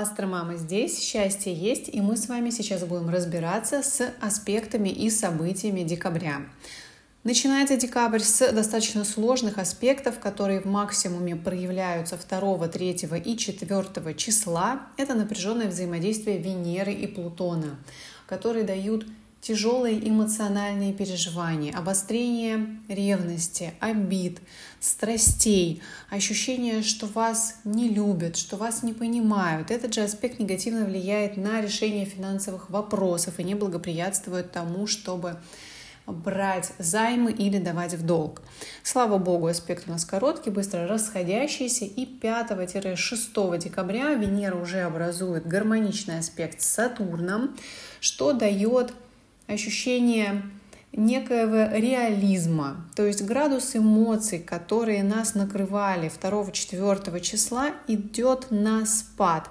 Астромама здесь, счастье есть, и мы с вами сейчас будем разбираться с аспектами и событиями декабря. Начинается декабрь с достаточно сложных аспектов, которые в максимуме проявляются 2, 3 и 4 числа. Это напряженное взаимодействие Венеры и Плутона, которые дают тяжелые эмоциональные переживания, обострение ревности, обид, страстей, ощущение, что вас не любят, что вас не понимают. Этот же аспект негативно влияет на решение финансовых вопросов и не благоприятствует тому, чтобы брать займы или давать в долг. Слава богу, аспект у нас короткий, быстро расходящийся, и 5-6 декабря Венера уже образует гармоничный аспект с Сатурном, что дает ощущение некоего реализма, то есть градус эмоций, которые нас накрывали 2-4 числа, идет на спад.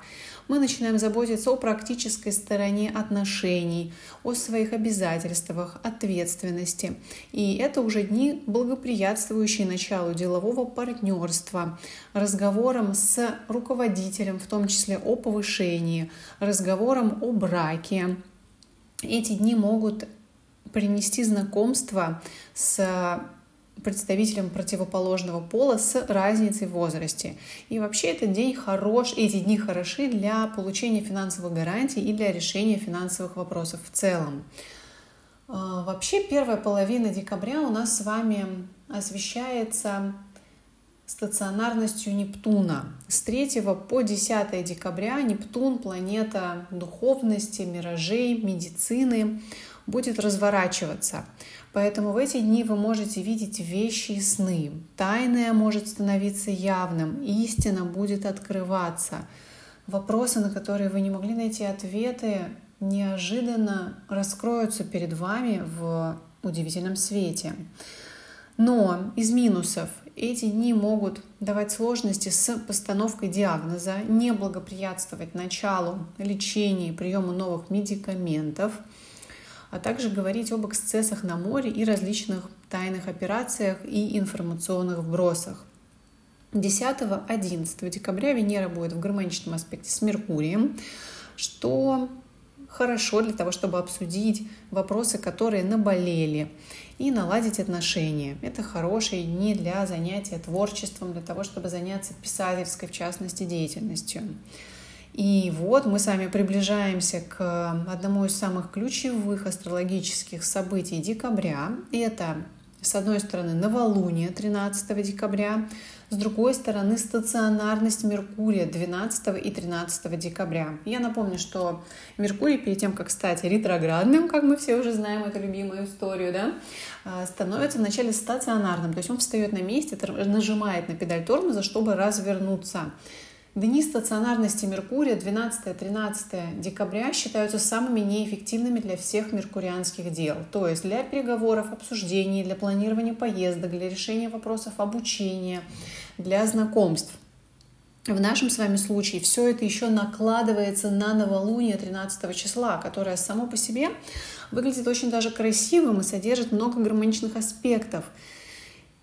Мы начинаем заботиться о практической стороне отношений, о своих обязательствах, ответственности. И это уже дни, благоприятствующие началу делового партнерства, разговорам с руководителем, в том числе о повышении, разговорам о браке, эти дни могут принести знакомство с представителем противоположного пола с разницей в возрасте. И вообще этот день хорош, эти дни хороши для получения финансовых гарантий и для решения финансовых вопросов в целом. А, вообще первая половина декабря у нас с вами освещается стационарностью Нептуна. С 3 по 10 декабря Нептун, планета духовности, миражей, медицины, будет разворачиваться. Поэтому в эти дни вы можете видеть вещи и сны. Тайное может становиться явным, истина будет открываться. Вопросы, на которые вы не могли найти ответы, неожиданно раскроются перед вами в удивительном свете. Но из минусов эти дни могут давать сложности с постановкой диагноза, не благоприятствовать началу лечения и приему новых медикаментов, а также говорить об эксцессах на море и различных тайных операциях и информационных вбросах. 10-11 декабря Венера будет в гармоничном аспекте с Меркурием, что хорошо для того, чтобы обсудить вопросы, которые наболели, и наладить отношения. Это хорошие дни для занятия творчеством, для того, чтобы заняться писательской, в частности, деятельностью. И вот мы с вами приближаемся к одному из самых ключевых астрологических событий декабря. Это, с одной стороны, новолуние 13 декабря, с другой стороны, стационарность Меркурия 12 и 13 декабря. Я напомню, что Меркурий перед тем, как стать ретроградным, как мы все уже знаем эту любимую историю, да, а, становится вначале стационарным, то есть он встает на месте, нажимает на педаль тормоза, чтобы развернуться. Дни стационарности Меркурия 12-13 декабря считаются самыми неэффективными для всех меркурианских дел, то есть для переговоров, обсуждений, для планирования поездок, для решения вопросов обучения, для знакомств. В нашем с вами случае все это еще накладывается на новолуние 13 числа, которое само по себе выглядит очень даже красивым и содержит много гармоничных аспектов –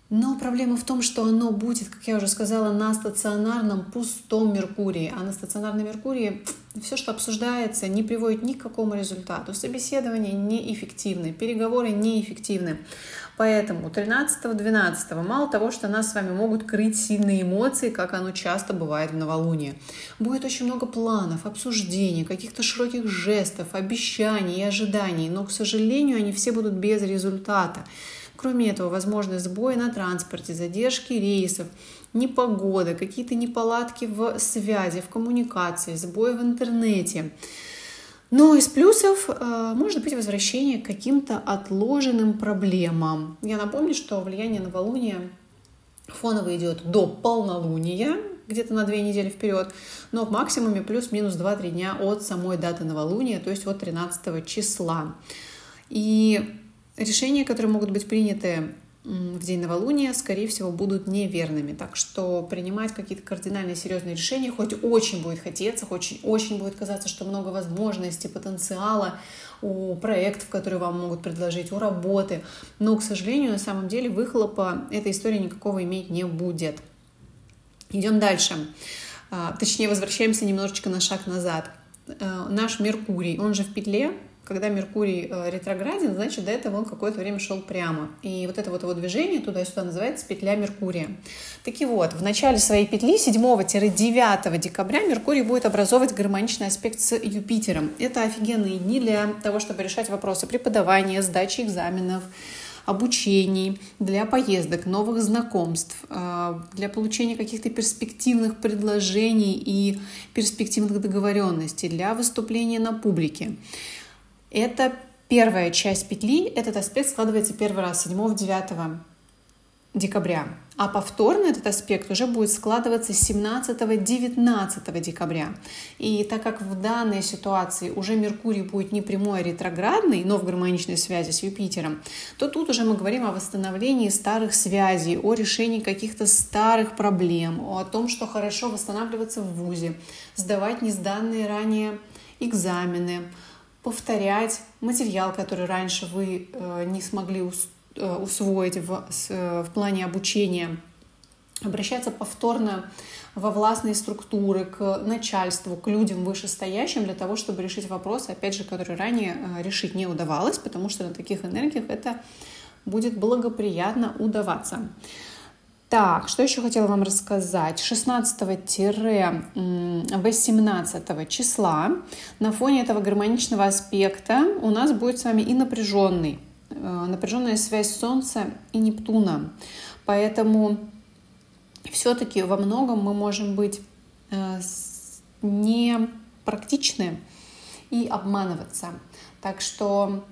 но проблема в том, что оно будет, как я уже сказала, на стационарном пустом Меркурии. А на стационарном Меркурии все, что обсуждается, не приводит ни к какому результату. Собеседование неэффективны, переговоры неэффективны. Поэтому 13-12 мало того, что нас с вами могут крыть сильные эмоции, как оно часто бывает в новолуние. Будет очень много планов, обсуждений, каких-то широких жестов, обещаний и ожиданий, но, к сожалению, они все будут без результата. Кроме этого, возможны сбои на транспорте, задержки рейсов, непогода, какие-то неполадки в связи, в коммуникации, сбои в интернете. Но из плюсов э, может быть возвращение к каким-то отложенным проблемам. Я напомню, что влияние новолуния фоново идет до полнолуния, где-то на две недели вперед, но в максимуме плюс-минус 2-3 дня от самой даты новолуния, то есть от 13 числа. И решения, которые могут быть приняты в день новолуния, скорее всего, будут неверными. Так что принимать какие-то кардинальные серьезные решения, хоть очень будет хотеться, хоть очень будет казаться, что много возможностей, потенциала у проектов, которые вам могут предложить, у работы. Но, к сожалению, на самом деле выхлопа эта история никакого иметь не будет. Идем дальше. а, точнее, возвращаемся немножечко на шаг назад. Э, наш Меркурий, он же в петле, когда Меркурий э, ретрограден, значит, до этого он какое-то время шел прямо. И вот это вот его движение туда-сюда называется петля Меркурия. Таки вот, в начале своей петли 7-9 декабря Меркурий будет образовывать гармоничный аспект с Юпитером. Это офигенные дни для того, чтобы решать вопросы преподавания, сдачи экзаменов, обучений, для поездок, новых знакомств, э, для получения каких-то перспективных предложений и перспективных договоренностей, для выступления на публике. Это первая часть петли. Этот аспект складывается первый раз 7-9 декабря. А повторно этот аспект уже будет складываться 17-19 декабря. И так как в данной ситуации уже Меркурий будет не прямой, а ретроградный, но в гармоничной связи с Юпитером, то тут уже мы говорим о восстановлении старых связей, о решении каких-то старых проблем, о том, что хорошо восстанавливаться в ВУЗе, сдавать несданные ранее экзамены, повторять материал, который раньше вы э, не смогли э, усвоить в, э, в плане обучения, обращаться повторно во властные структуры, к начальству, к людям вышестоящим для того, чтобы решить вопросы, опять же, которые ранее решить не удавалось, потому что на таких энергиях это будет благоприятно удаваться. Так, что еще хотела вам рассказать? 16-18 числа на фоне этого гармоничного аспекта у нас будет с вами и напряженный, э, напряженная связь Солнца и Нептуна. Поэтому все-таки во многом мы можем быть э, не практичны и обманываться. Так что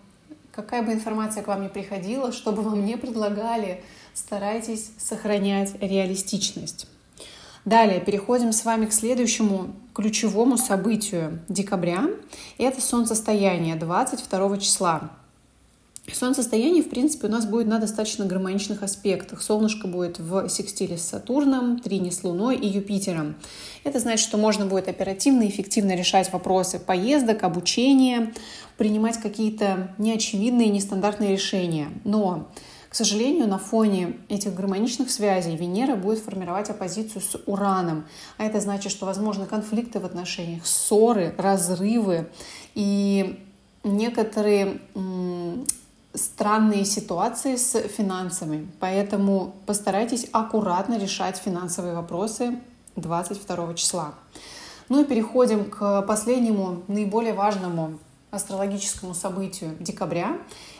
какая бы информация к вам ни приходила, что бы вам не предлагали, старайтесь сохранять реалистичность. Далее переходим с вами к следующему ключевому событию декабря. Это солнцестояние 22 числа. Солнцестояние, в принципе, у нас будет на достаточно гармоничных аспектах. Солнышко будет в секстиле с Сатурном, трине с Луной и Юпитером. Это значит, что можно будет оперативно и эффективно решать вопросы поездок, обучения, принимать какие-то неочевидные, нестандартные решения. Но к сожалению, на фоне этих гармоничных связей Венера будет формировать оппозицию с Ураном. А это значит, что возможны конфликты в отношениях, ссоры, разрывы и некоторые странные ситуации с финансами. Поэтому постарайтесь аккуратно решать финансовые вопросы 22 числа. Ну и переходим к последнему, наиболее важному астрологическому событию декабря.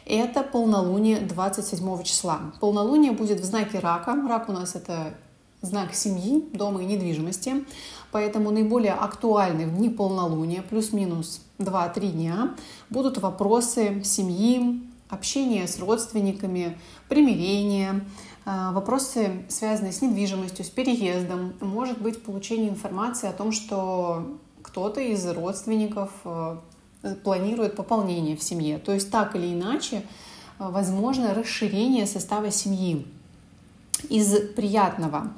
Это полнолуние 27 числа. Полнолуние будет в знаке рака. Рак у нас это знак семьи, дома и недвижимости. Поэтому наиболее актуальны в дни полнолуния, плюс-минус 2-3 дня, будут вопросы семьи, общения с родственниками, примирения, а, вопросы, связанные с недвижимостью, с переездом. Может быть получение информации о том, что кто-то из родственников э, планирует пополнение в семье. То есть так или иначе э, возможно расширение состава семьи из приятного.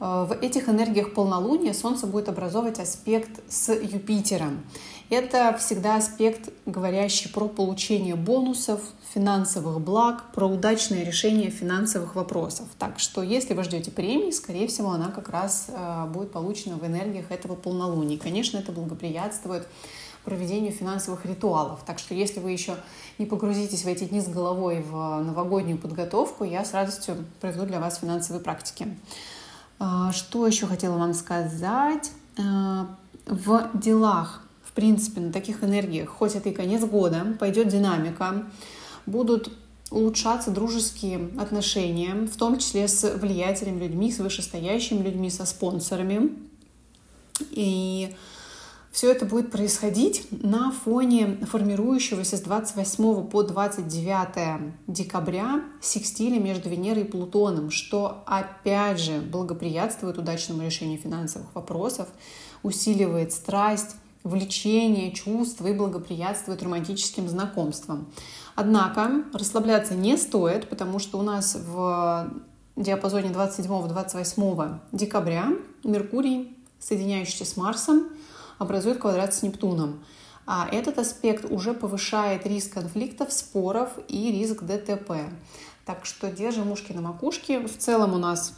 Э, в этих энергиях полнолуния Солнце будет образовывать аспект с Юпитером. Это всегда аспект, говорящий про получение бонусов, финансовых благ, про удачное решение финансовых вопросов. Так что если вы ждете премии, скорее всего, она как раз э, будет получена в энергиях этого полнолуния. Конечно, это благоприятствует проведению финансовых ритуалов. Так что если вы еще не погрузитесь в эти дни с головой в новогоднюю подготовку, я с радостью проведу для вас финансовые практики. А, что еще хотела вам сказать? А, в делах, в принципе, на таких энергиях, хоть это и конец года, пойдет динамика, будут улучшаться дружеские отношения, в том числе с влиятельными людьми, с вышестоящими людьми, со спонсорами. И все это будет происходить на фоне формирующегося с 28 по 29 декабря секстиля между Венерой и Плутоном, что опять же благоприятствует удачному решению финансовых вопросов, усиливает страсть, влечение, чувства и благоприятствует романтическим знакомствам. Однако расслабляться не стоит, потому что у нас в диапазоне 27-28 декабря Меркурий, соединяющийся с Марсом, образует квадрат с Нептуном. А этот аспект уже повышает риск конфликтов, споров и риск ДТП. Так что держим ушки на макушке. В целом у нас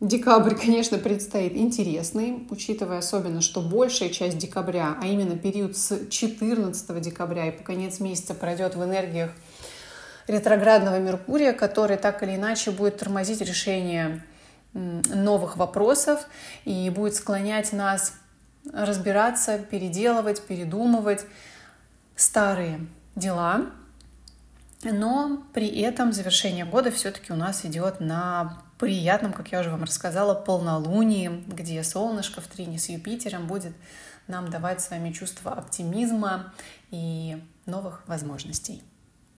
Декабрь, конечно, предстоит интересный, учитывая особенно, что большая часть декабря, а именно период с 14 декабря и по конец месяца пройдет в энергиях ретроградного Меркурия, который так или иначе будет тормозить решение новых вопросов и будет склонять нас разбираться, переделывать, передумывать старые дела. Но при этом завершение года все-таки у нас идет на приятном, как я уже вам рассказала, полнолунии, где солнышко в трине с Юпитером будет нам давать с вами чувство оптимизма и новых возможностей.